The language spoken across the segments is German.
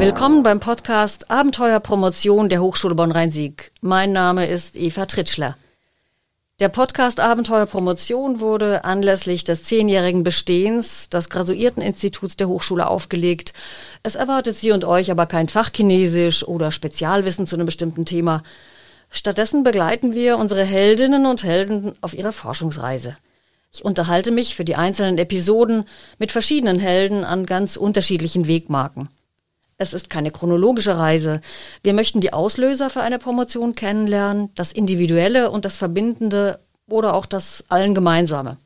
Willkommen beim Podcast Abenteuer Promotion der Hochschule Bonn-Rhein-Sieg. Mein Name ist Eva Tritschler. Der Podcast Abenteuer Promotion wurde anlässlich des zehnjährigen Bestehens des Graduierteninstituts der Hochschule aufgelegt. Es erwartet Sie und euch aber kein Fachchinesisch oder Spezialwissen zu einem bestimmten Thema. Stattdessen begleiten wir unsere Heldinnen und Helden auf ihrer Forschungsreise. Ich unterhalte mich für die einzelnen Episoden mit verschiedenen Helden an ganz unterschiedlichen Wegmarken. Es ist keine chronologische Reise. Wir möchten die Auslöser für eine Promotion kennenlernen, das Individuelle und das Verbindende oder auch das Allen Gemeinsame.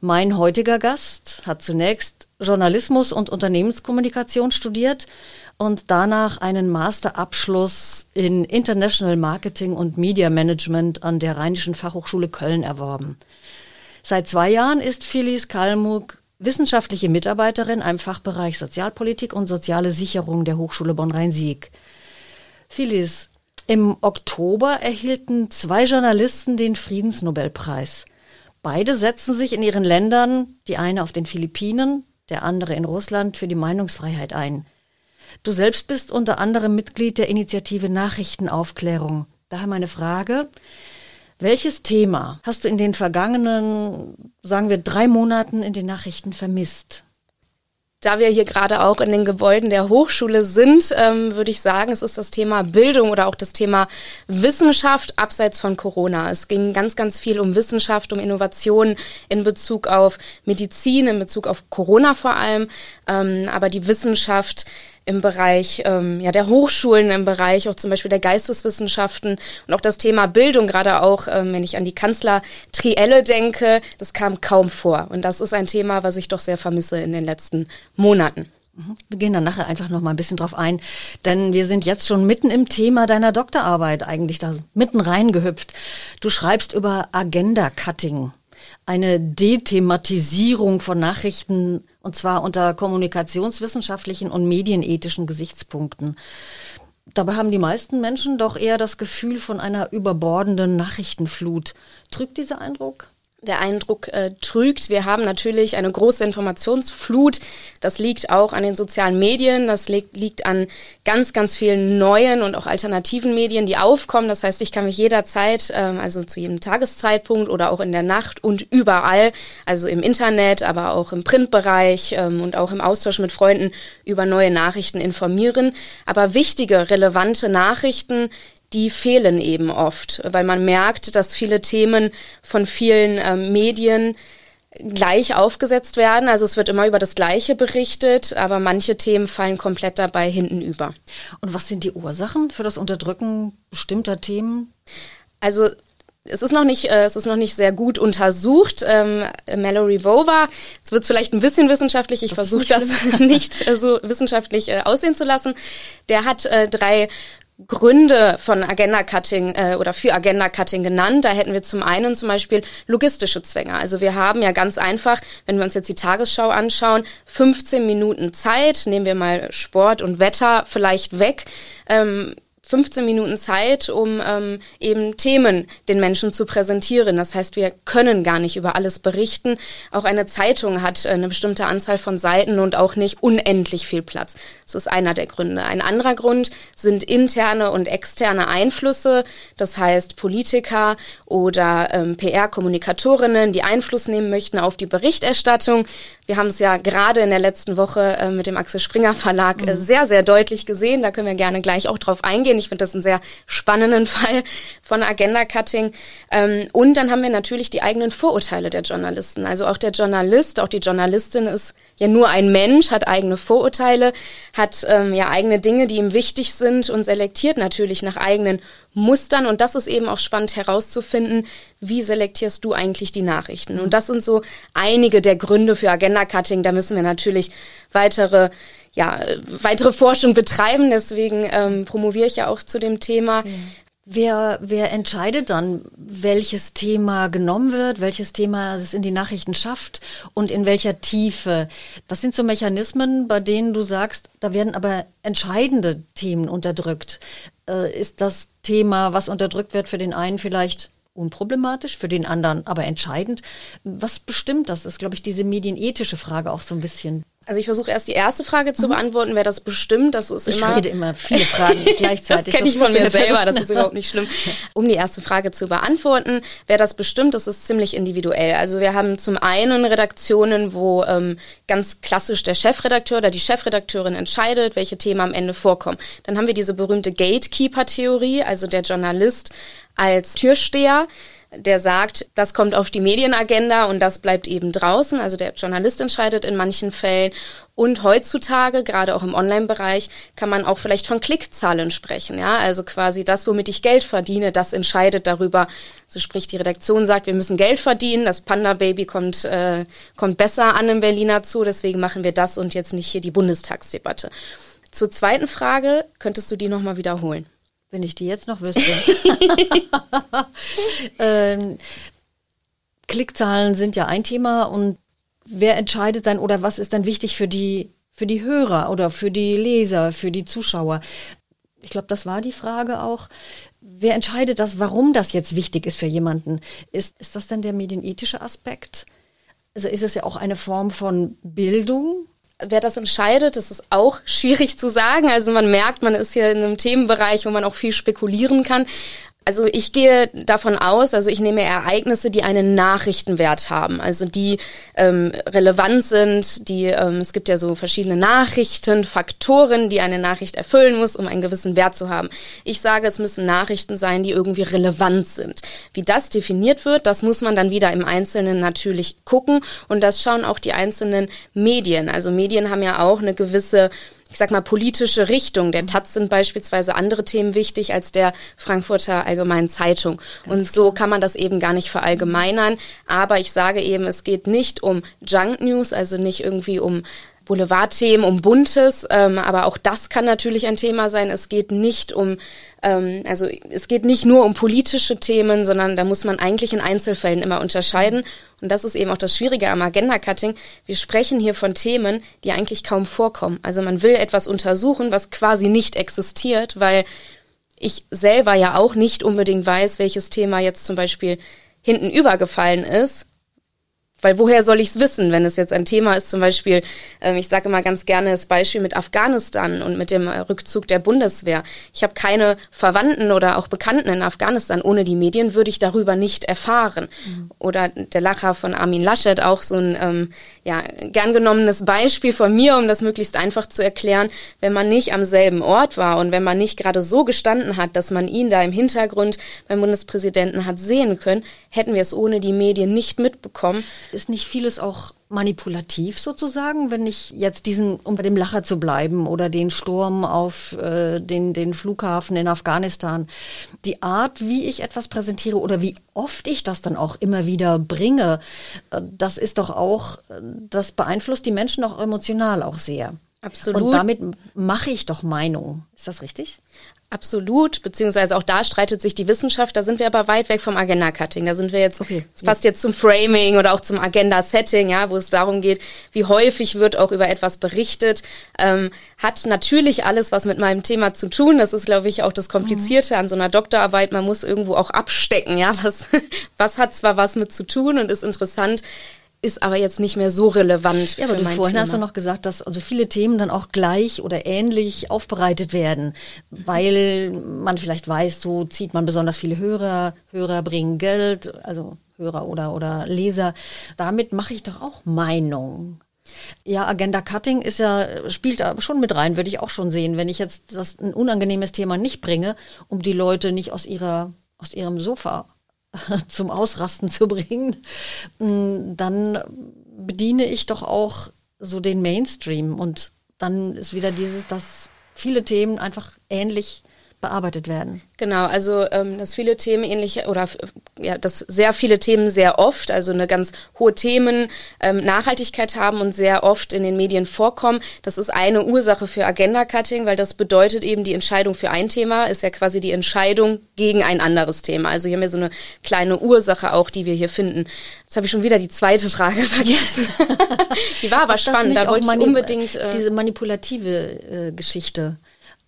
Mein heutiger Gast hat zunächst Journalismus und Unternehmenskommunikation studiert und danach einen Masterabschluss in International Marketing und Media Management an der Rheinischen Fachhochschule Köln erworben. Seit zwei Jahren ist Phyllis Kalmuck wissenschaftliche Mitarbeiterin im Fachbereich Sozialpolitik und soziale Sicherung der Hochschule Bonn-Rhein-Sieg. Phyllis, im Oktober erhielten zwei Journalisten den Friedensnobelpreis. Beide setzen sich in ihren Ländern, die eine auf den Philippinen, der andere in Russland, für die Meinungsfreiheit ein. Du selbst bist unter anderem Mitglied der Initiative Nachrichtenaufklärung. Daher meine Frage, welches Thema hast du in den vergangenen, sagen wir, drei Monaten in den Nachrichten vermisst? Da wir hier gerade auch in den Gebäuden der Hochschule sind, ähm, würde ich sagen, es ist das Thema Bildung oder auch das Thema Wissenschaft abseits von Corona. Es ging ganz, ganz viel um Wissenschaft, um Innovation in Bezug auf Medizin, in Bezug auf Corona vor allem. Ähm, aber die Wissenschaft im Bereich ähm, ja, der Hochschulen, im Bereich auch zum Beispiel der Geisteswissenschaften und auch das Thema Bildung, gerade auch, ähm, wenn ich an die Kanzler Trielle denke, das kam kaum vor. Und das ist ein Thema, was ich doch sehr vermisse in den letzten Monaten. Mhm. Wir gehen dann nachher einfach noch mal ein bisschen drauf ein, denn wir sind jetzt schon mitten im Thema deiner Doktorarbeit eigentlich da mitten reingehüpft. Du schreibst über Agenda Cutting eine Dethematisierung von Nachrichten und zwar unter kommunikationswissenschaftlichen und medienethischen Gesichtspunkten. Dabei haben die meisten Menschen doch eher das Gefühl von einer überbordenden Nachrichtenflut. Trügt dieser Eindruck? Der Eindruck äh, trügt. Wir haben natürlich eine große Informationsflut. Das liegt auch an den sozialen Medien. Das liegt, liegt an ganz, ganz vielen neuen und auch alternativen Medien, die aufkommen. Das heißt, ich kann mich jederzeit, ähm, also zu jedem Tageszeitpunkt oder auch in der Nacht und überall, also im Internet, aber auch im Printbereich ähm, und auch im Austausch mit Freunden über neue Nachrichten informieren. Aber wichtige, relevante Nachrichten die fehlen eben oft, weil man merkt, dass viele Themen von vielen äh, Medien gleich aufgesetzt werden. Also es wird immer über das Gleiche berichtet, aber manche Themen fallen komplett dabei hinten über. Und was sind die Ursachen für das Unterdrücken bestimmter Themen? Also es ist noch nicht, äh, es ist noch nicht sehr gut untersucht. Ähm, Mallory Vova, es wird vielleicht ein bisschen wissenschaftlich. Ich versuche das nicht äh, so wissenschaftlich äh, aussehen zu lassen. Der hat äh, drei Gründe von Agenda Cutting äh, oder für Agenda Cutting genannt. Da hätten wir zum einen zum Beispiel logistische Zwänge. Also wir haben ja ganz einfach, wenn wir uns jetzt die Tagesschau anschauen, 15 Minuten Zeit, nehmen wir mal Sport und Wetter vielleicht weg. Ähm, 15 Minuten Zeit, um ähm, eben Themen den Menschen zu präsentieren. Das heißt, wir können gar nicht über alles berichten. Auch eine Zeitung hat äh, eine bestimmte Anzahl von Seiten und auch nicht unendlich viel Platz. Das ist einer der Gründe. Ein anderer Grund sind interne und externe Einflüsse. Das heißt, Politiker oder ähm, PR-Kommunikatorinnen, die Einfluss nehmen möchten auf die Berichterstattung. Wir haben es ja gerade in der letzten Woche äh, mit dem Axel Springer Verlag äh, mhm. sehr, sehr deutlich gesehen. Da können wir gerne gleich auch drauf eingehen. Ich finde das einen sehr spannenden Fall von Agenda-Cutting. Ähm, und dann haben wir natürlich die eigenen Vorurteile der Journalisten. Also auch der Journalist, auch die Journalistin ist ja nur ein Mensch, hat eigene Vorurteile, hat ähm, ja eigene Dinge, die ihm wichtig sind und selektiert natürlich nach eigenen Mustern. Und das ist eben auch spannend herauszufinden, wie selektierst du eigentlich die Nachrichten? Und das sind so einige der Gründe für Agenda-Cutting. Da müssen wir natürlich weitere ja, weitere Forschung betreiben. Deswegen ähm, promoviere ich ja auch zu dem Thema. Wer, wer entscheidet dann, welches Thema genommen wird, welches Thema es in die Nachrichten schafft und in welcher Tiefe? Was sind so Mechanismen, bei denen du sagst, da werden aber entscheidende Themen unterdrückt? Äh, ist das Thema, was unterdrückt wird, für den einen vielleicht unproblematisch, für den anderen aber entscheidend. Was bestimmt das? Das ist, glaube ich, diese medienethische Frage auch so ein bisschen. Also ich versuche erst die erste Frage zu mhm. beantworten, wer das bestimmt. Das ist ich immer. Ich rede immer viele Fragen gleichzeitig. das kenne ich von mir selber, das ist überhaupt nicht schlimm. Um die erste Frage zu beantworten, wer das bestimmt, das ist ziemlich individuell. Also wir haben zum einen Redaktionen, wo ähm, ganz klassisch der Chefredakteur oder die Chefredakteurin entscheidet, welche Themen am Ende vorkommen. Dann haben wir diese berühmte Gatekeeper-Theorie, also der Journalist als Türsteher der sagt, das kommt auf die Medienagenda und das bleibt eben draußen. Also der Journalist entscheidet in manchen Fällen. Und heutzutage, gerade auch im Online-Bereich, kann man auch vielleicht von Klickzahlen sprechen. Ja, also quasi das, womit ich Geld verdiene, das entscheidet darüber. So sprich, die Redaktion sagt, wir müssen Geld verdienen. Das Panda-Baby kommt, äh, kommt besser an im Berliner Zoo. Deswegen machen wir das und jetzt nicht hier die Bundestagsdebatte. Zur zweiten Frage, könntest du die nochmal wiederholen? Wenn ich die jetzt noch wüsste. ähm, Klickzahlen sind ja ein Thema und wer entscheidet dann oder was ist dann wichtig für die, für die Hörer oder für die Leser, für die Zuschauer? Ich glaube, das war die Frage auch. Wer entscheidet das, warum das jetzt wichtig ist für jemanden? Ist, ist das denn der medienethische Aspekt? Also ist es ja auch eine Form von Bildung, wer das entscheidet, das ist auch schwierig zu sagen. Also man merkt, man ist hier in einem Themenbereich, wo man auch viel spekulieren kann. Also ich gehe davon aus, also ich nehme Ereignisse, die einen Nachrichtenwert haben, also die ähm, relevant sind, die ähm, es gibt ja so verschiedene Nachrichten, Faktoren, die eine Nachricht erfüllen muss, um einen gewissen Wert zu haben. Ich sage, es müssen Nachrichten sein, die irgendwie relevant sind. Wie das definiert wird, das muss man dann wieder im Einzelnen natürlich gucken und das schauen auch die einzelnen Medien. Also Medien haben ja auch eine gewisse ich sag mal, politische Richtung. Der Taz sind beispielsweise andere Themen wichtig als der Frankfurter Allgemeinen Zeitung. Und so kann man das eben gar nicht verallgemeinern. Aber ich sage eben, es geht nicht um Junk News, also nicht irgendwie um Boulevardthemen, um Buntes, ähm, aber auch das kann natürlich ein Thema sein. Es geht nicht um, ähm, also es geht nicht nur um politische Themen, sondern da muss man eigentlich in Einzelfällen immer unterscheiden. Und das ist eben auch das Schwierige am Agenda-Cutting. Wir sprechen hier von Themen, die eigentlich kaum vorkommen. Also man will etwas untersuchen, was quasi nicht existiert, weil ich selber ja auch nicht unbedingt weiß, welches Thema jetzt zum Beispiel hinten übergefallen ist weil woher soll ich es wissen, wenn es jetzt ein Thema ist, zum Beispiel, ähm, ich sage immer ganz gerne das Beispiel mit Afghanistan und mit dem äh, Rückzug der Bundeswehr. Ich habe keine Verwandten oder auch Bekannten in Afghanistan. Ohne die Medien würde ich darüber nicht erfahren. Mhm. Oder der Lacher von Armin Laschet, auch so ein ähm, ja, gern genommenes Beispiel von mir, um das möglichst einfach zu erklären. Wenn man nicht am selben Ort war und wenn man nicht gerade so gestanden hat, dass man ihn da im Hintergrund beim Bundespräsidenten hat sehen können, hätten wir es ohne die Medien nicht mitbekommen. Ist nicht vieles auch manipulativ sozusagen, wenn ich jetzt diesen, um bei dem Lacher zu bleiben, oder den Sturm auf äh, den, den Flughafen in Afghanistan, die Art, wie ich etwas präsentiere oder wie oft ich das dann auch immer wieder bringe, äh, das ist doch auch, das beeinflusst die Menschen auch emotional auch sehr. Absolut. Und damit mache ich doch Meinung. Ist das richtig? Absolut, beziehungsweise auch da streitet sich die Wissenschaft, da sind wir aber weit weg vom Agenda-Cutting. Da sind wir jetzt, okay. das passt jetzt zum Framing oder auch zum Agenda-Setting, ja, wo es darum geht, wie häufig wird auch über etwas berichtet. Ähm, hat natürlich alles was mit meinem Thema zu tun. Das ist, glaube ich, auch das Komplizierte an so einer Doktorarbeit. Man muss irgendwo auch abstecken, ja, was, was hat zwar was mit zu tun und ist interessant, ist aber jetzt nicht mehr so relevant. Ja, aber du vorhin Thema. hast du noch gesagt, dass also viele Themen dann auch gleich oder ähnlich aufbereitet werden, weil man vielleicht weiß, so zieht man besonders viele Hörer, Hörer bringen Geld, also Hörer oder, oder Leser. Damit mache ich doch auch Meinung. Ja, Agenda Cutting ist ja, spielt schon mit rein, würde ich auch schon sehen, wenn ich jetzt das ein unangenehmes Thema nicht bringe, um die Leute nicht aus ihrer, aus ihrem Sofa zum Ausrasten zu bringen, mm, dann bediene ich doch auch so den Mainstream. Und dann ist wieder dieses, dass viele Themen einfach ähnlich bearbeitet werden. Genau, also ähm, dass viele Themen ähnlich oder ja, dass sehr viele Themen sehr oft, also eine ganz hohe Themen ähm, Nachhaltigkeit haben und sehr oft in den Medien vorkommen. Das ist eine Ursache für Agenda-Cutting, weil das bedeutet eben die Entscheidung für ein Thema ist ja quasi die Entscheidung gegen ein anderes Thema. Also hier haben wir so eine kleine Ursache auch, die wir hier finden. Jetzt habe ich schon wieder die zweite Frage vergessen. die war aber spannend, da wollte ich unbedingt äh, diese manipulative äh, Geschichte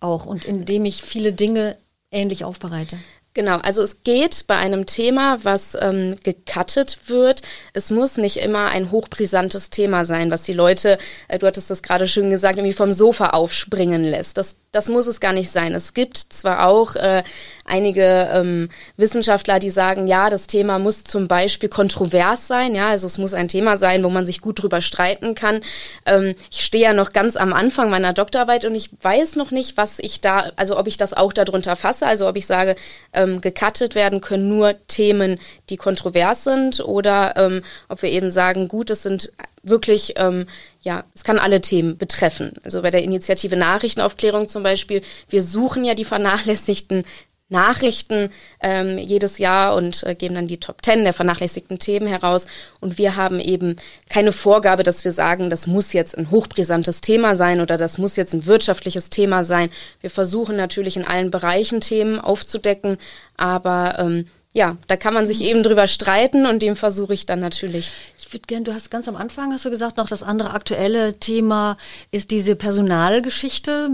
auch und indem ich viele Dinge ähnlich aufbereite. Genau, also es geht bei einem Thema, was ähm, gecuttet wird. Es muss nicht immer ein hochbrisantes Thema sein, was die Leute, äh, du hattest das gerade schön gesagt, irgendwie vom Sofa aufspringen lässt. Das, das muss es gar nicht sein. Es gibt zwar auch äh, einige ähm, Wissenschaftler, die sagen, ja, das Thema muss zum Beispiel kontrovers sein, ja, also es muss ein Thema sein, wo man sich gut drüber streiten kann. Ähm, ich stehe ja noch ganz am Anfang meiner Doktorarbeit und ich weiß noch nicht, was ich da, also ob ich das auch darunter fasse, also ob ich sage, ähm, gecuttet werden können nur Themen, die kontrovers sind oder ähm, ob wir eben sagen, gut, es sind wirklich, ähm, ja, es kann alle Themen betreffen. Also bei der Initiative Nachrichtenaufklärung zum Beispiel, wir suchen ja die vernachlässigten Nachrichten ähm, jedes Jahr und äh, geben dann die Top Ten der vernachlässigten Themen heraus. Und wir haben eben keine Vorgabe, dass wir sagen, das muss jetzt ein hochbrisantes Thema sein oder das muss jetzt ein wirtschaftliches Thema sein. Wir versuchen natürlich in allen Bereichen Themen aufzudecken, aber ähm, ja, da kann man sich eben drüber streiten und dem versuche ich dann natürlich. Ich würde gerne, du hast ganz am Anfang, hast du gesagt, noch das andere aktuelle Thema ist diese Personalgeschichte,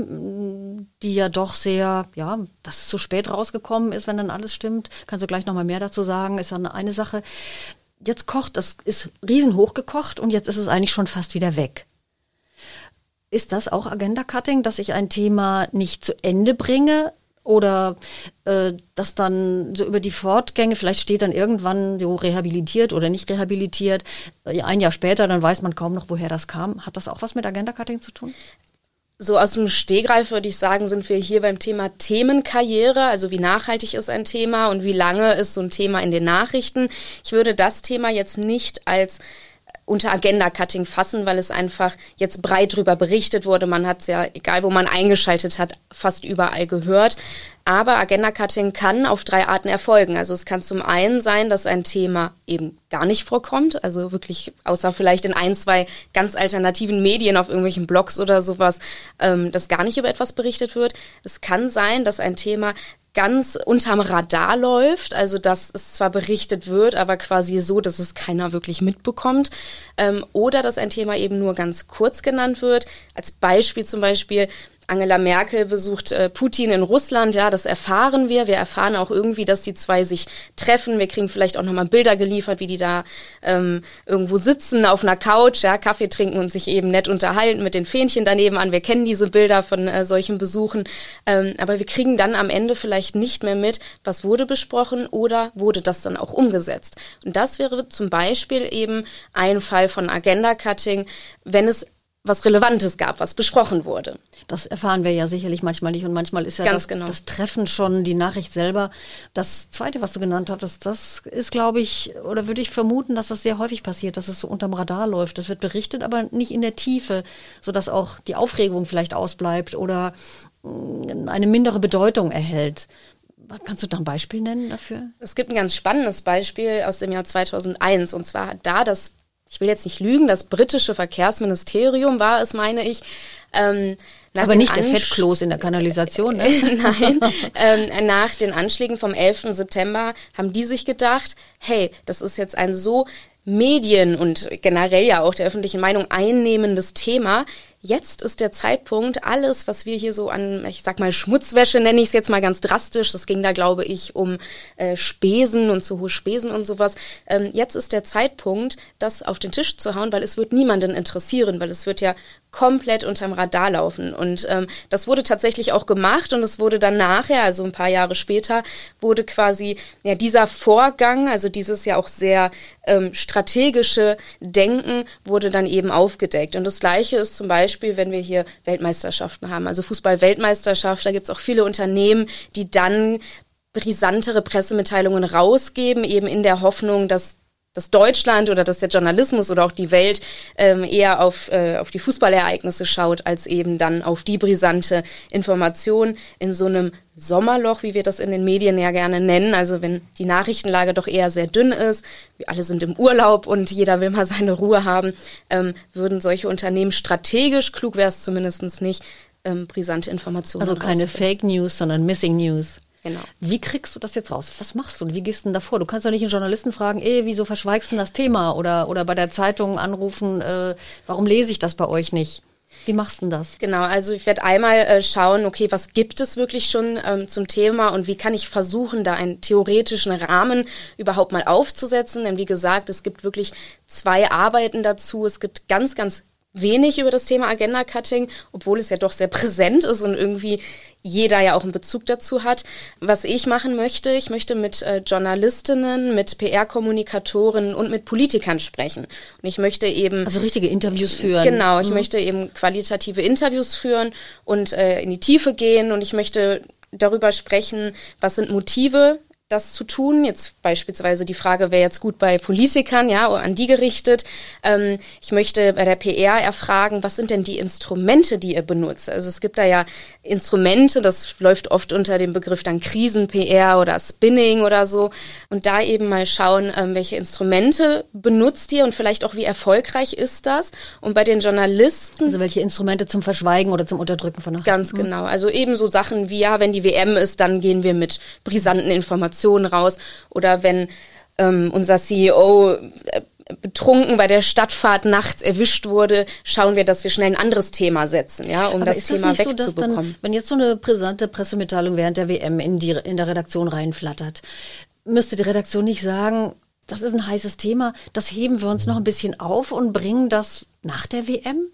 die ja doch sehr, ja, dass es zu spät rausgekommen ist, wenn dann alles stimmt. Kannst du gleich nochmal mehr dazu sagen, ist dann eine Sache. Jetzt kocht, das ist riesenhoch gekocht und jetzt ist es eigentlich schon fast wieder weg. Ist das auch Agenda-Cutting, dass ich ein Thema nicht zu Ende bringe, oder äh, dass dann so über die Fortgänge, vielleicht steht dann irgendwann so rehabilitiert oder nicht rehabilitiert, äh, ein Jahr später, dann weiß man kaum noch, woher das kam. Hat das auch was mit Agenda-Cutting zu tun? So aus dem Stehgreif würde ich sagen, sind wir hier beim Thema Themenkarriere, also wie nachhaltig ist ein Thema und wie lange ist so ein Thema in den Nachrichten. Ich würde das Thema jetzt nicht als unter Agenda-Cutting fassen, weil es einfach jetzt breit drüber berichtet wurde. Man hat es ja, egal wo man eingeschaltet hat, fast überall gehört. Aber Agenda-Cutting kann auf drei Arten erfolgen. Also es kann zum einen sein, dass ein Thema eben gar nicht vorkommt, also wirklich außer vielleicht in ein, zwei ganz alternativen Medien auf irgendwelchen Blogs oder sowas, ähm, dass gar nicht über etwas berichtet wird. Es kann sein, dass ein Thema ganz unterm Radar läuft, also dass es zwar berichtet wird, aber quasi so, dass es keiner wirklich mitbekommt, ähm, oder dass ein Thema eben nur ganz kurz genannt wird. Als Beispiel zum Beispiel Angela Merkel besucht äh, Putin in Russland, ja, das erfahren wir. Wir erfahren auch irgendwie, dass die zwei sich treffen. Wir kriegen vielleicht auch nochmal Bilder geliefert, wie die da ähm, irgendwo sitzen auf einer Couch, ja, Kaffee trinken und sich eben nett unterhalten mit den Fähnchen daneben an. Wir kennen diese Bilder von äh, solchen Besuchen. Ähm, aber wir kriegen dann am Ende vielleicht nicht mehr mit, was wurde besprochen oder wurde das dann auch umgesetzt. Und das wäre zum Beispiel eben ein Fall von Agenda-Cutting, wenn es was Relevantes gab, was besprochen wurde. Das erfahren wir ja sicherlich manchmal nicht und manchmal ist ja das, genau. das, Treffen schon die Nachricht selber. Das Zweite, was du genannt hattest, das ist, glaube ich, oder würde ich vermuten, dass das sehr häufig passiert, dass es so unterm Radar läuft. Das wird berichtet, aber nicht in der Tiefe, sodass auch die Aufregung vielleicht ausbleibt oder mm, eine mindere Bedeutung erhält. Kannst du da ein Beispiel nennen dafür? Es gibt ein ganz spannendes Beispiel aus dem Jahr 2001 und zwar da das ich will jetzt nicht lügen, das britische Verkehrsministerium war es, meine ich, ähm, aber nicht Ansch der Fettkloß in der Kanalisation, ne? Nein. ähm, nach den Anschlägen vom 11. September haben die sich gedacht, hey, das ist jetzt ein so Medien und generell ja auch der öffentlichen Meinung einnehmendes Thema. Jetzt ist der Zeitpunkt, alles, was wir hier so an, ich sag mal, Schmutzwäsche nenne ich es jetzt mal ganz drastisch. Das ging da, glaube ich, um äh, Spesen und zu hohe Spesen und sowas. Ähm, jetzt ist der Zeitpunkt, das auf den Tisch zu hauen, weil es wird niemanden interessieren, weil es wird ja komplett unterm Radar laufen. Und ähm, das wurde tatsächlich auch gemacht und es wurde dann nachher, also ein paar Jahre später, wurde quasi ja dieser Vorgang, also dieses ja auch sehr ähm, strategische Denken, wurde dann eben aufgedeckt. Und das Gleiche ist zum Beispiel, wenn wir hier Weltmeisterschaften haben, also Fußball-Weltmeisterschaft, da gibt es auch viele Unternehmen, die dann brisantere Pressemitteilungen rausgeben, eben in der Hoffnung, dass dass Deutschland oder dass der Journalismus oder auch die Welt ähm, eher auf, äh, auf die Fußballereignisse schaut, als eben dann auf die brisante Information in so einem Sommerloch, wie wir das in den Medien ja gerne nennen. Also wenn die Nachrichtenlage doch eher sehr dünn ist, wir alle sind im Urlaub und jeder will mal seine Ruhe haben, ähm, würden solche Unternehmen strategisch, klug wäre es zumindest nicht, ähm, brisante Informationen. Also keine Fake News, sondern Missing News. Genau. Wie kriegst du das jetzt raus? Was machst du und wie gehst du denn davor? Du kannst doch nicht einen Journalisten fragen, ey, wieso verschweigst du das Thema? Oder, oder bei der Zeitung anrufen, äh, warum lese ich das bei euch nicht? Wie machst du denn das? Genau, also ich werde einmal äh, schauen, okay, was gibt es wirklich schon ähm, zum Thema und wie kann ich versuchen, da einen theoretischen Rahmen überhaupt mal aufzusetzen. Denn wie gesagt, es gibt wirklich zwei Arbeiten dazu. Es gibt ganz, ganz wenig über das Thema Agenda Cutting, obwohl es ja doch sehr präsent ist und irgendwie jeder ja auch einen Bezug dazu hat. Was ich machen möchte, ich möchte mit äh, Journalistinnen, mit PR-Kommunikatoren und mit Politikern sprechen. Und ich möchte eben. Also richtige Interviews führen. Genau, ich mhm. möchte eben qualitative Interviews führen und äh, in die Tiefe gehen und ich möchte darüber sprechen, was sind Motive das zu tun. Jetzt beispielsweise die Frage wäre jetzt gut bei Politikern, ja, an die gerichtet. Ähm, ich möchte bei der PR erfragen, was sind denn die Instrumente, die ihr benutzt? Also es gibt da ja Instrumente, das läuft oft unter dem Begriff dann Krisen-PR oder Spinning oder so. Und da eben mal schauen, ähm, welche Instrumente benutzt ihr und vielleicht auch, wie erfolgreich ist das? Und bei den Journalisten. Also welche Instrumente zum Verschweigen oder zum Unterdrücken von Nachrichten? Ganz genau. Also ebenso Sachen wie, ja, wenn die WM ist, dann gehen wir mit brisanten Informationen Informationen raus oder wenn ähm, unser CEO äh, betrunken bei der Stadtfahrt nachts erwischt wurde, schauen wir, dass wir schnell ein anderes Thema setzen, ja, um Aber das Thema das wegzubekommen. So, wenn jetzt so eine brisante Pressemitteilung während der WM in, die, in der Redaktion reinflattert, müsste die Redaktion nicht sagen, das ist ein heißes Thema, das heben wir uns noch ein bisschen auf und bringen das nach der WM?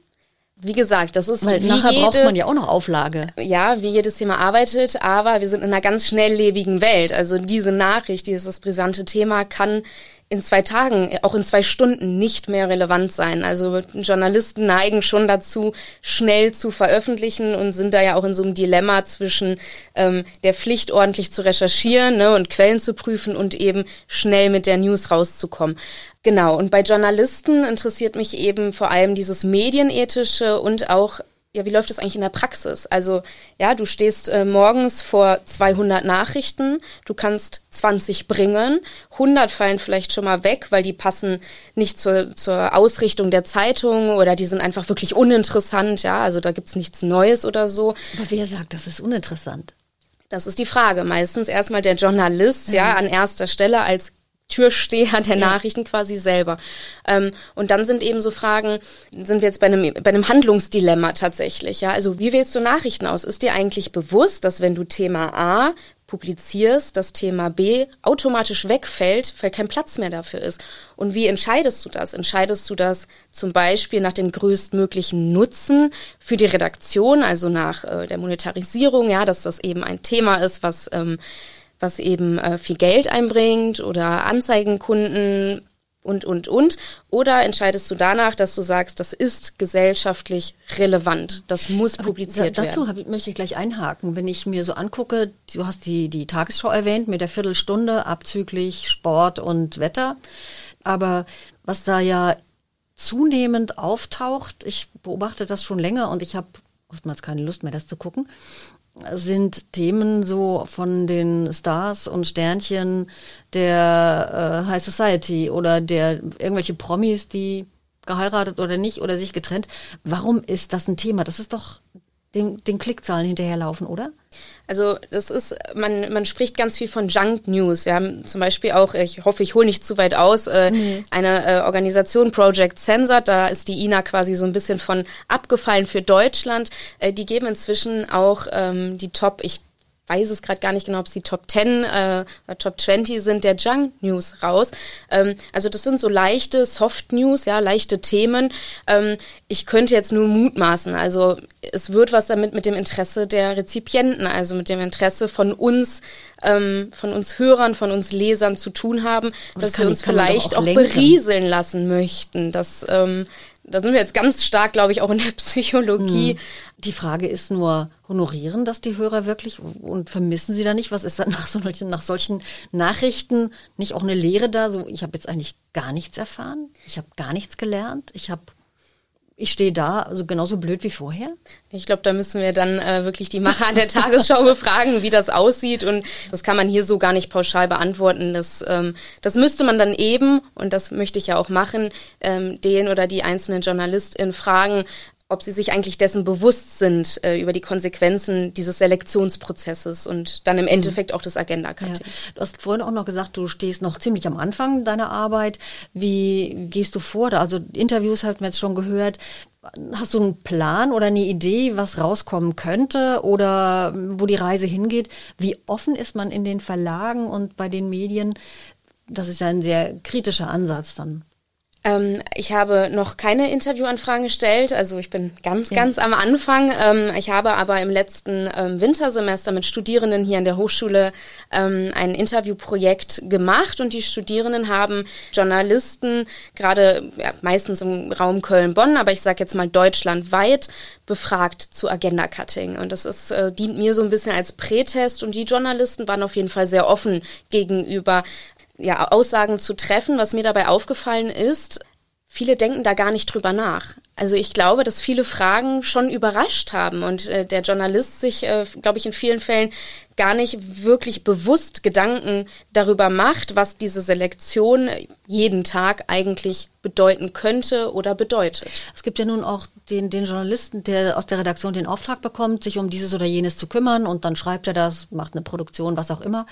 Wie gesagt, das ist Weil nachher jede, braucht man ja auch noch Auflage. Ja, wie jedes Thema arbeitet, aber wir sind in einer ganz schnelllebigen Welt. Also diese Nachricht, dieses brisante Thema kann in zwei Tagen, auch in zwei Stunden nicht mehr relevant sein. Also Journalisten neigen schon dazu, schnell zu veröffentlichen und sind da ja auch in so einem Dilemma zwischen ähm, der Pflicht, ordentlich zu recherchieren ne, und Quellen zu prüfen und eben schnell mit der News rauszukommen. Genau, und bei Journalisten interessiert mich eben vor allem dieses Medienethische und auch ja, wie läuft das eigentlich in der Praxis? Also, ja, du stehst äh, morgens vor 200 Nachrichten, du kannst 20 bringen, 100 fallen vielleicht schon mal weg, weil die passen nicht zur, zur Ausrichtung der Zeitung oder die sind einfach wirklich uninteressant, ja, also da gibt's nichts Neues oder so. Aber wer sagt, das ist uninteressant? Das ist die Frage. Meistens erstmal der Journalist, mhm. ja, an erster Stelle als Türsteher der ja. Nachrichten quasi selber. Ähm, und dann sind eben so Fragen, sind wir jetzt bei einem, bei einem Handlungsdilemma tatsächlich, ja? Also wie wählst du Nachrichten aus? Ist dir eigentlich bewusst, dass wenn du Thema A publizierst, das Thema B automatisch wegfällt, weil kein Platz mehr dafür ist. Und wie entscheidest du das? Entscheidest du das zum Beispiel nach dem größtmöglichen Nutzen für die Redaktion, also nach äh, der Monetarisierung, ja, dass das eben ein Thema ist, was ähm, was eben äh, viel Geld einbringt oder Anzeigenkunden und, und, und. Oder entscheidest du danach, dass du sagst, das ist gesellschaftlich relevant, das muss publiziert da, dazu werden? Dazu möchte ich gleich einhaken. Wenn ich mir so angucke, du hast die, die Tagesschau erwähnt mit der Viertelstunde abzüglich Sport und Wetter. Aber was da ja zunehmend auftaucht, ich beobachte das schon länger und ich habe oftmals keine Lust mehr, das zu gucken, sind Themen so von den Stars und Sternchen der äh, High Society oder der irgendwelche Promis, die geheiratet oder nicht oder sich getrennt. Warum ist das ein Thema? Das ist doch den, den Klickzahlen hinterherlaufen, oder? Also das ist, man, man spricht ganz viel von Junk News. Wir haben zum Beispiel auch, ich hoffe, ich hole nicht zu weit aus, äh, mhm. eine äh, Organisation Project Censored, da ist die INA quasi so ein bisschen von abgefallen für Deutschland. Äh, die geben inzwischen auch ähm, die Top, ich weiß es gerade gar nicht genau, ob es die Top 10 äh, oder Top 20 sind, der Junk News raus. Ähm, also das sind so leichte Soft News, ja, leichte Themen. Ähm, ich könnte jetzt nur mutmaßen. Also es wird was damit mit dem Interesse der Rezipienten, also mit dem Interesse von uns, ähm, von uns Hörern, von uns Lesern zu tun haben, das dass wir uns vielleicht auch, auch berieseln lassen möchten. Dass, ähm, da sind wir jetzt ganz stark, glaube ich, auch in der Psychologie. Hm. Die Frage ist nur, honorieren das die Hörer wirklich und vermissen sie da nicht? Was ist dann nach solchen, nach solchen Nachrichten nicht auch eine Lehre da? So, ich habe jetzt eigentlich gar nichts erfahren, ich habe gar nichts gelernt, ich habe ich stehe da, also genauso blöd wie vorher. Ich glaube, da müssen wir dann äh, wirklich die Macher an der Tagesschau befragen, wie das aussieht. Und das kann man hier so gar nicht pauschal beantworten. Das, ähm, das müsste man dann eben, und das möchte ich ja auch machen, ähm, den oder die einzelnen JournalistInnen fragen, ob sie sich eigentlich dessen bewusst sind äh, über die Konsequenzen dieses Selektionsprozesses und dann im mhm. Endeffekt auch des Agenda-Cuttings. Ja. Du hast vorhin auch noch gesagt, du stehst noch ziemlich am Anfang deiner Arbeit. Wie gehst du vor? Also Interviews hatten wir jetzt schon gehört. Hast du einen Plan oder eine Idee, was rauskommen könnte oder wo die Reise hingeht? Wie offen ist man in den Verlagen und bei den Medien? Das ist ja ein sehr kritischer Ansatz dann. Ähm, ich habe noch keine Interviewanfragen gestellt, also ich bin ganz, ja. ganz am Anfang. Ähm, ich habe aber im letzten ähm, Wintersemester mit Studierenden hier an der Hochschule ähm, ein Interviewprojekt gemacht und die Studierenden haben Journalisten, gerade ja, meistens im Raum Köln-Bonn, aber ich sage jetzt mal deutschlandweit, befragt zu Agenda-Cutting. Und das ist, äh, dient mir so ein bisschen als Prätest und die Journalisten waren auf jeden Fall sehr offen gegenüber ja, Aussagen zu treffen. Was mir dabei aufgefallen ist, viele denken da gar nicht drüber nach. Also ich glaube, dass viele Fragen schon überrascht haben und äh, der Journalist sich, äh, glaube ich, in vielen Fällen gar nicht wirklich bewusst Gedanken darüber macht, was diese Selektion jeden Tag eigentlich bedeuten könnte oder bedeutet. Es gibt ja nun auch den, den Journalisten, der aus der Redaktion den Auftrag bekommt, sich um dieses oder jenes zu kümmern und dann schreibt er das, macht eine Produktion, was auch immer.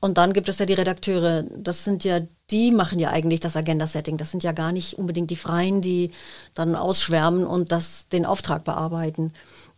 Und dann gibt es ja die Redakteure, das sind ja, die machen ja eigentlich das Agenda-Setting. Das sind ja gar nicht unbedingt die Freien, die dann ausschwärmen und das, den Auftrag bearbeiten.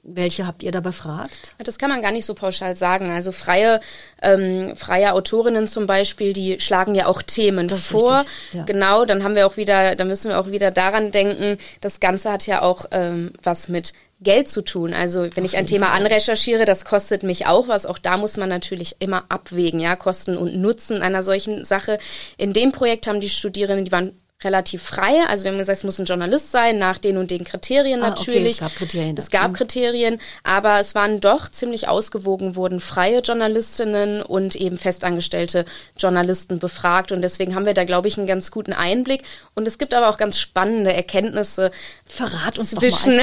Welche habt ihr da befragt? Das kann man gar nicht so pauschal sagen. Also freie, ähm, freie Autorinnen zum Beispiel, die schlagen ja auch Themen vor. Ja. Genau, dann haben wir auch wieder, dann müssen wir auch wieder daran denken, das Ganze hat ja auch ähm, was mit Geld zu tun. Also wenn Auf ich ein Thema Fall. anrecherchiere, das kostet mich auch was. Auch da muss man natürlich immer abwägen, ja, Kosten und Nutzen einer solchen Sache. In dem Projekt haben die Studierenden, die waren relativ frei. Also wir haben gesagt, es muss ein Journalist sein, nach den und den Kriterien ah, natürlich. Okay, es gab Kriterien. Es gab mhm. Kriterien, aber es waren doch ziemlich ausgewogen, wurden freie Journalistinnen und eben festangestellte Journalisten befragt. Und deswegen haben wir da, glaube ich, einen ganz guten Einblick. Und es gibt aber auch ganz spannende Erkenntnisse. Verrat uns zwischen.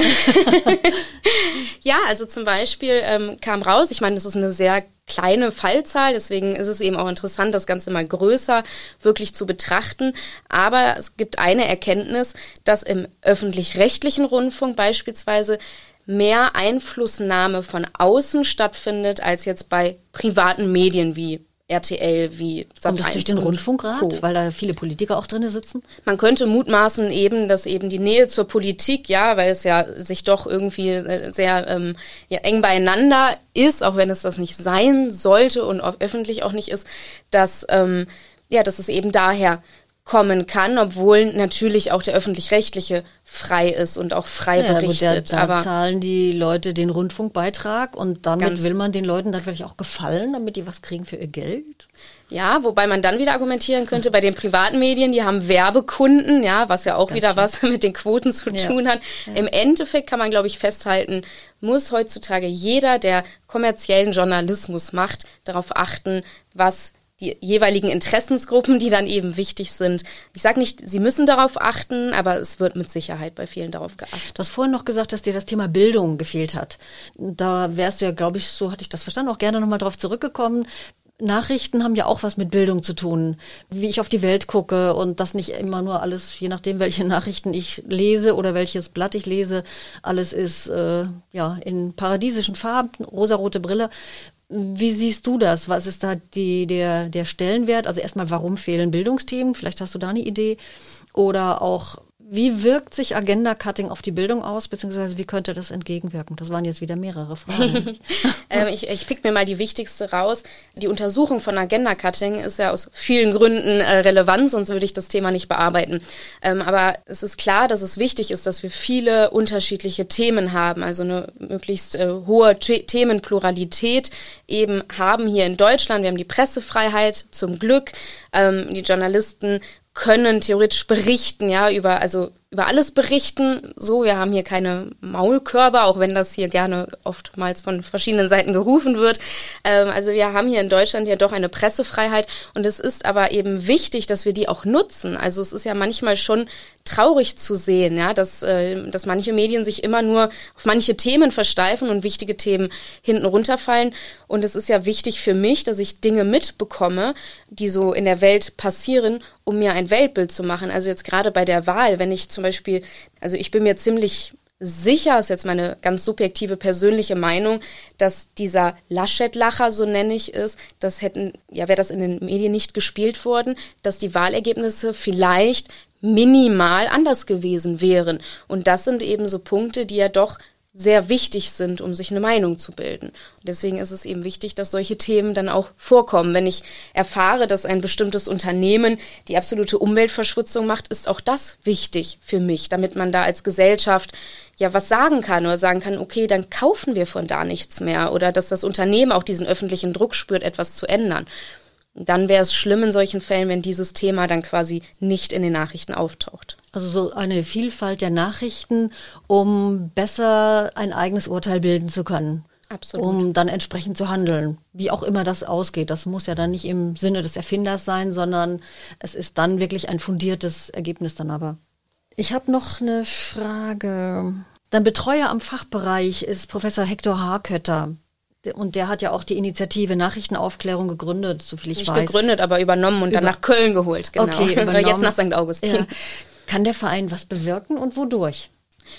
ja, also zum Beispiel ähm, kam raus, ich meine, das ist eine sehr kleine Fallzahl, deswegen ist es eben auch interessant, das Ganze mal größer wirklich zu betrachten. Aber es gibt eine Erkenntnis, dass im öffentlich-rechtlichen Rundfunk beispielsweise mehr Einflussnahme von außen stattfindet als jetzt bei privaten Medien wie RTL wie Sat Kommt das durch den Rundfunkrat, Co. weil da viele Politiker auch drin sitzen? Man könnte mutmaßen eben, dass eben die Nähe zur Politik, ja, weil es ja sich doch irgendwie äh, sehr ähm, ja, eng beieinander ist, auch wenn es das nicht sein sollte und öffentlich auch nicht ist, dass ähm, ja, dass es eben daher kommen kann, obwohl natürlich auch der öffentlich-rechtliche frei ist und auch frei ja, berichtet. Da, da aber zahlen die Leute den Rundfunkbeitrag und damit will man den Leuten dann vielleicht auch gefallen, damit die was kriegen für ihr Geld. Ja, wobei man dann wieder argumentieren könnte, bei den privaten Medien, die haben Werbekunden, ja, was ja auch Ganz wieder klar. was mit den Quoten zu ja. tun hat. Ja. Im Endeffekt kann man, glaube ich, festhalten, muss heutzutage jeder, der kommerziellen Journalismus macht, darauf achten, was die jeweiligen Interessensgruppen, die dann eben wichtig sind. Ich sage nicht, sie müssen darauf achten, aber es wird mit Sicherheit bei vielen darauf geachtet. Du hast vorhin noch gesagt, dass dir das Thema Bildung gefehlt hat. Da wärst du ja, glaube ich, so hatte ich das verstanden, auch gerne nochmal drauf zurückgekommen. Nachrichten haben ja auch was mit Bildung zu tun, wie ich auf die Welt gucke und das nicht immer nur alles, je nachdem, welche Nachrichten ich lese oder welches Blatt ich lese, alles ist äh, ja in paradiesischen Farben, rosarote Brille. Wie siehst du das? Was ist da die, der, der Stellenwert? Also erstmal, warum fehlen Bildungsthemen? Vielleicht hast du da eine Idee. Oder auch, wie wirkt sich Agenda-Cutting auf die Bildung aus, beziehungsweise wie könnte das entgegenwirken? Das waren jetzt wieder mehrere Fragen. ähm, ich, ich pick mir mal die wichtigste raus. Die Untersuchung von Agenda-Cutting ist ja aus vielen Gründen äh, relevant, sonst würde ich das Thema nicht bearbeiten. Ähm, aber es ist klar, dass es wichtig ist, dass wir viele unterschiedliche Themen haben, also eine möglichst äh, hohe The Themenpluralität eben haben hier in Deutschland. Wir haben die Pressefreiheit zum Glück. Ähm, die Journalisten können theoretisch berichten, ja, über, also über alles berichten. So, wir haben hier keine Maulkörper, auch wenn das hier gerne oftmals von verschiedenen Seiten gerufen wird. Ähm, also wir haben hier in Deutschland ja doch eine Pressefreiheit und es ist aber eben wichtig, dass wir die auch nutzen. Also es ist ja manchmal schon traurig zu sehen, ja, dass, äh, dass manche Medien sich immer nur auf manche Themen versteifen und wichtige Themen hinten runterfallen. Und es ist ja wichtig für mich, dass ich Dinge mitbekomme, die so in der Welt passieren, um mir ein Weltbild zu machen. Also jetzt gerade bei der Wahl, wenn ich zum Beispiel, also ich bin mir ziemlich sicher, ist jetzt meine ganz subjektive persönliche Meinung, dass dieser Laschet-Lacher, so nenne ich es, das hätten, ja, wäre das in den Medien nicht gespielt worden, dass die Wahlergebnisse vielleicht minimal anders gewesen wären. Und das sind eben so Punkte, die ja doch sehr wichtig sind, um sich eine Meinung zu bilden. Und deswegen ist es eben wichtig, dass solche Themen dann auch vorkommen. Wenn ich erfahre, dass ein bestimmtes Unternehmen die absolute Umweltverschmutzung macht, ist auch das wichtig für mich, damit man da als Gesellschaft ja was sagen kann oder sagen kann, okay, dann kaufen wir von da nichts mehr oder dass das Unternehmen auch diesen öffentlichen Druck spürt, etwas zu ändern dann wäre es schlimm in solchen Fällen, wenn dieses Thema dann quasi nicht in den Nachrichten auftaucht. Also so eine Vielfalt der Nachrichten, um besser ein eigenes Urteil bilden zu können. Absolut. Um dann entsprechend zu handeln. Wie auch immer das ausgeht. Das muss ja dann nicht im Sinne des Erfinders sein, sondern es ist dann wirklich ein fundiertes Ergebnis dann aber. Ich habe noch eine Frage. Dein Betreuer am Fachbereich ist Professor Hector Harkötter. Und der hat ja auch die Initiative Nachrichtenaufklärung gegründet, soviel ich Nicht weiß. Nicht gegründet, aber übernommen und Über dann nach Köln geholt, genau. Okay, übernommen. Jetzt nach St. Augustin. Ja. Kann der Verein was bewirken und wodurch?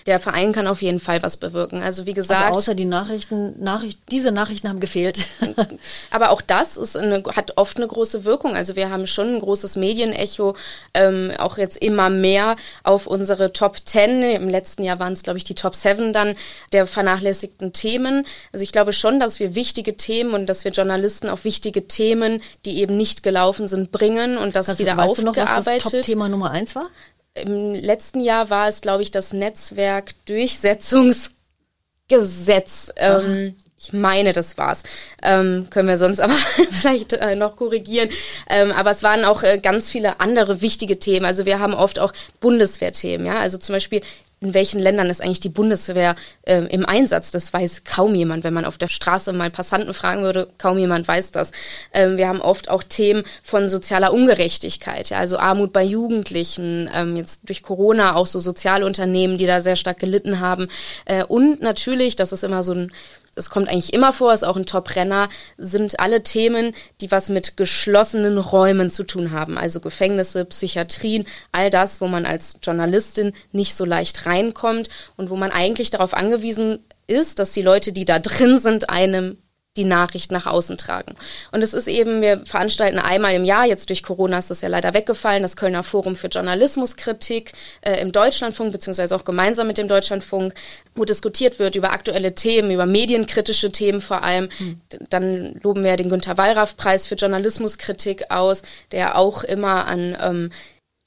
Der Verein kann auf jeden Fall was bewirken. Also wie gesagt. Also außer die Nachrichten, Nachricht, diese Nachrichten haben gefehlt. aber auch das ist eine, hat oft eine große Wirkung. Also wir haben schon ein großes Medienecho, ähm, auch jetzt immer mehr auf unsere Top 10. Im letzten Jahr waren es, glaube ich, die Top 7 dann der vernachlässigten Themen. Also ich glaube schon, dass wir wichtige Themen und dass wir Journalisten auf wichtige Themen, die eben nicht gelaufen sind, bringen und das Kannst wieder du, weißt aufgearbeitet. Du noch, was das Top-Thema Nummer 1 war? Im letzten Jahr war es, glaube ich, das Netzwerk Durchsetzungsgesetz. Ähm, ich meine, das war's. Ähm, können wir sonst aber vielleicht äh, noch korrigieren. Ähm, aber es waren auch äh, ganz viele andere wichtige Themen. Also wir haben oft auch Bundeswehrthemen, ja. Also zum Beispiel in welchen Ländern ist eigentlich die Bundeswehr äh, im Einsatz? Das weiß kaum jemand. Wenn man auf der Straße mal Passanten fragen würde, kaum jemand weiß das. Ähm, wir haben oft auch Themen von sozialer Ungerechtigkeit, ja, also Armut bei Jugendlichen, ähm, jetzt durch Corona auch so Sozialunternehmen, die da sehr stark gelitten haben. Äh, und natürlich, das ist immer so ein es kommt eigentlich immer vor, ist auch ein Top-Renner, sind alle Themen, die was mit geschlossenen Räumen zu tun haben. Also Gefängnisse, Psychiatrien, all das, wo man als Journalistin nicht so leicht reinkommt und wo man eigentlich darauf angewiesen ist, dass die Leute, die da drin sind, einem die Nachricht nach außen tragen. Und es ist eben, wir veranstalten einmal im Jahr, jetzt durch Corona ist das ja leider weggefallen, das Kölner Forum für Journalismuskritik äh, im Deutschlandfunk, beziehungsweise auch gemeinsam mit dem Deutschlandfunk, wo diskutiert wird über aktuelle Themen, über medienkritische Themen vor allem. Mhm. Dann loben wir den Günter Wallraff-Preis für Journalismuskritik aus, der auch immer an ähm,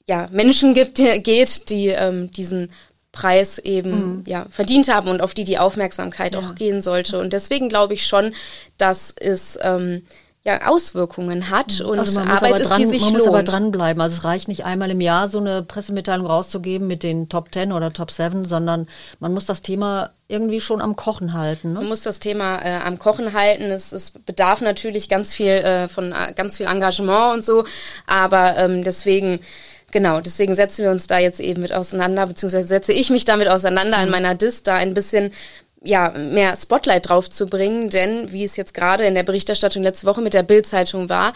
ja, Menschen gibt, geht, die ähm, diesen Preis eben mhm. ja, verdient haben und auf die die Aufmerksamkeit ja. auch gehen sollte. Und deswegen glaube ich schon, dass es ähm, ja, Auswirkungen hat mhm. und also Arbeit ist, dran, die sich man lohnt. muss aber dranbleiben. Also es reicht nicht einmal im Jahr so eine Pressemitteilung rauszugeben mit den Top 10 oder Top 7, sondern man muss das Thema irgendwie schon am Kochen halten. Ne? Man muss das Thema äh, am Kochen halten. Es, es bedarf natürlich ganz viel äh, von äh, ganz viel Engagement und so, aber ähm, deswegen Genau, deswegen setzen wir uns da jetzt eben mit auseinander, beziehungsweise setze ich mich damit auseinander, mhm. in meiner Dis da ein bisschen ja, mehr Spotlight drauf zu bringen, denn wie es jetzt gerade in der Berichterstattung letzte Woche mit der Bild-Zeitung war,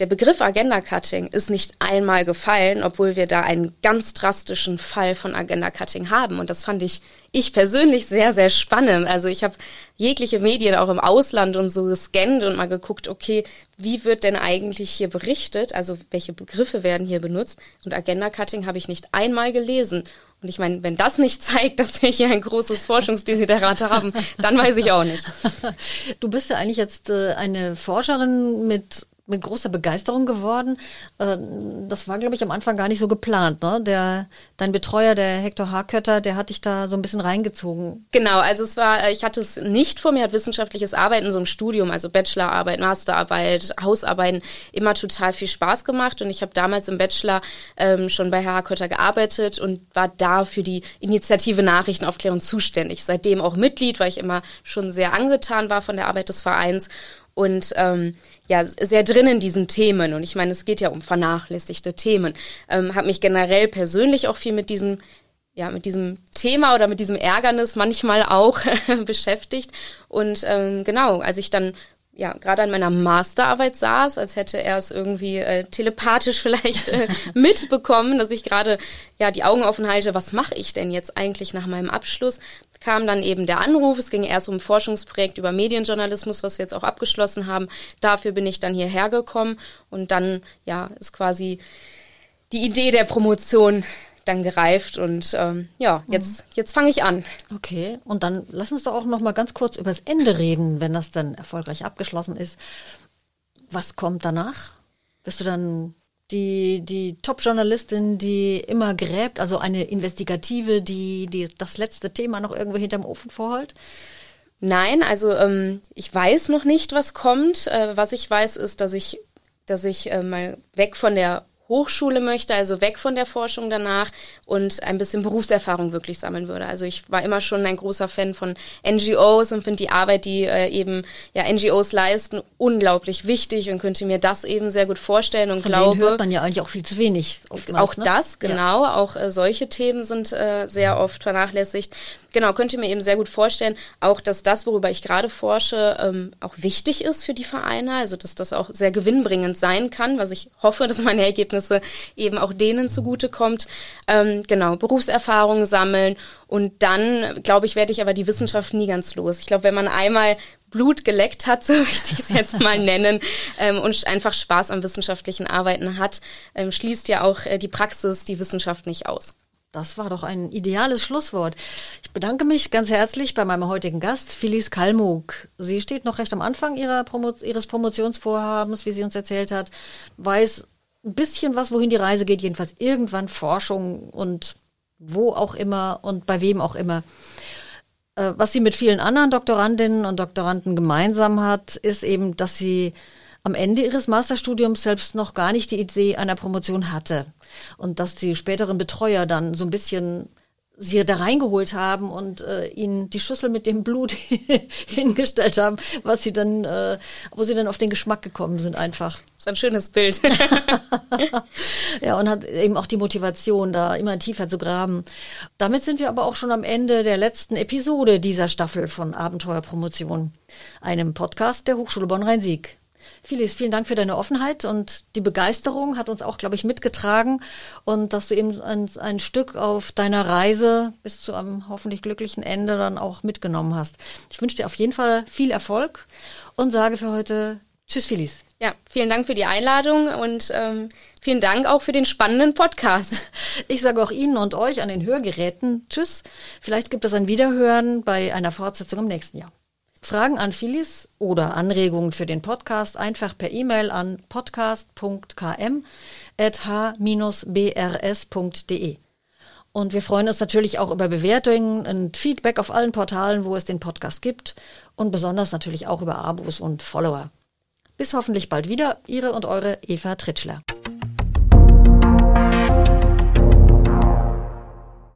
der Begriff Agenda Cutting ist nicht einmal gefallen, obwohl wir da einen ganz drastischen Fall von Agenda Cutting haben. Und das fand ich, ich persönlich sehr, sehr spannend. Also ich habe jegliche Medien auch im Ausland und so gescannt und mal geguckt, okay, wie wird denn eigentlich hier berichtet? Also welche Begriffe werden hier benutzt? Und Agenda Cutting habe ich nicht einmal gelesen. Und ich meine, wenn das nicht zeigt, dass wir hier ein großes Forschungsdesiderat haben, dann weiß ich auch nicht. Du bist ja eigentlich jetzt äh, eine Forscherin mit mit großer Begeisterung geworden. Äh, das war, glaube ich, am Anfang gar nicht so geplant. Ne? Der, dein Betreuer, der Hector Harkötter, der hat dich da so ein bisschen reingezogen. Genau, also es war, ich hatte es nicht vor mir, hat wissenschaftliches Arbeiten so im Studium, also Bachelorarbeit, Masterarbeit, Hausarbeiten, immer total viel Spaß gemacht. Und ich habe damals im Bachelor ähm, schon bei Herr Harkötter gearbeitet und war da für die Initiative Nachrichtenaufklärung zuständig. Seitdem auch Mitglied, weil ich immer schon sehr angetan war von der Arbeit des Vereins und ähm, ja sehr drin in diesen Themen. Und ich meine es geht ja um vernachlässigte Themen. Ähm, habe mich generell persönlich auch viel mit diesem ja mit diesem Thema oder mit diesem Ärgernis manchmal auch beschäftigt. Und ähm, genau als ich dann ja, gerade an meiner Masterarbeit saß, als hätte er es irgendwie äh, telepathisch vielleicht äh, mitbekommen, dass ich gerade ja die Augen offen halte, was mache ich denn jetzt eigentlich nach meinem Abschluss? Kam dann eben der Anruf, es ging erst um ein Forschungsprojekt über Medienjournalismus, was wir jetzt auch abgeschlossen haben. Dafür bin ich dann hierher gekommen und dann ja ist quasi die Idee der Promotion dann gereift und ähm, ja, jetzt, mhm. jetzt fange ich an. Okay, und dann lass uns doch auch noch mal ganz kurz über das Ende reden, wenn das dann erfolgreich abgeschlossen ist. Was kommt danach? Wirst du dann die, die Top-Journalistin, die immer gräbt, also eine Investigative, die, die das letzte Thema noch irgendwo hinterm Ofen vorholt? Nein, also ähm, ich weiß noch nicht, was kommt. Äh, was ich weiß, ist, dass ich, dass ich äh, mal weg von der Hochschule möchte, also weg von der Forschung danach und ein bisschen Berufserfahrung wirklich sammeln würde. Also ich war immer schon ein großer Fan von NGOs und finde die Arbeit, die äh, eben ja NGOs leisten, unglaublich wichtig und könnte mir das eben sehr gut vorstellen und von glaube. Denen hört man ja eigentlich auch viel zu wenig. Auch ne? das, genau. Ja. Auch äh, solche Themen sind äh, sehr oft vernachlässigt. Genau, könnte mir eben sehr gut vorstellen, auch dass das, worüber ich gerade forsche, ähm, auch wichtig ist für die Vereine, also dass das auch sehr gewinnbringend sein kann, was ich hoffe, dass meine Ergebnisse eben auch denen zugutekommt. Ähm, genau, Berufserfahrung sammeln und dann, glaube ich, werde ich aber die Wissenschaft nie ganz los. Ich glaube, wenn man einmal Blut geleckt hat, so möchte ich es jetzt mal nennen, ähm, und einfach Spaß am wissenschaftlichen Arbeiten hat, ähm, schließt ja auch äh, die Praxis die Wissenschaft nicht aus. Das war doch ein ideales Schlusswort. Ich bedanke mich ganz herzlich bei meinem heutigen Gast, Phyllis Kalmuk. Sie steht noch recht am Anfang Promo ihres Promotionsvorhabens, wie sie uns erzählt hat, weiß ein bisschen was, wohin die Reise geht, jedenfalls irgendwann Forschung und wo auch immer und bei wem auch immer. Äh, was sie mit vielen anderen Doktorandinnen und Doktoranden gemeinsam hat, ist eben, dass sie am Ende ihres Masterstudiums selbst noch gar nicht die Idee einer Promotion hatte und dass die späteren Betreuer dann so ein bisschen sie da reingeholt haben und äh, ihnen die Schüssel mit dem Blut hingestellt haben, was sie dann, äh, wo sie dann auf den Geschmack gekommen sind einfach. Das ist ein schönes Bild. ja, und hat eben auch die Motivation, da immer tiefer zu graben. Damit sind wir aber auch schon am Ende der letzten Episode dieser Staffel von Abenteuerpromotion, einem Podcast der Hochschule Bonn-Rhein-Sieg. Philis, vielen Dank für deine Offenheit und die Begeisterung hat uns auch, glaube ich, mitgetragen und dass du eben ein, ein Stück auf deiner Reise bis zu einem hoffentlich glücklichen Ende dann auch mitgenommen hast. Ich wünsche dir auf jeden Fall viel Erfolg und sage für heute Tschüss, Philis. Ja, vielen Dank für die Einladung und ähm, vielen Dank auch für den spannenden Podcast. Ich sage auch Ihnen und euch an den Hörgeräten Tschüss. Vielleicht gibt es ein Wiederhören bei einer Fortsetzung im nächsten Jahr. Fragen an Phyllis oder Anregungen für den Podcast einfach per E-Mail an podcast.km.h-brs.de. Und wir freuen uns natürlich auch über Bewertungen und Feedback auf allen Portalen, wo es den Podcast gibt und besonders natürlich auch über Abos und Follower. Bis hoffentlich bald wieder, Ihre und eure Eva Tritschler.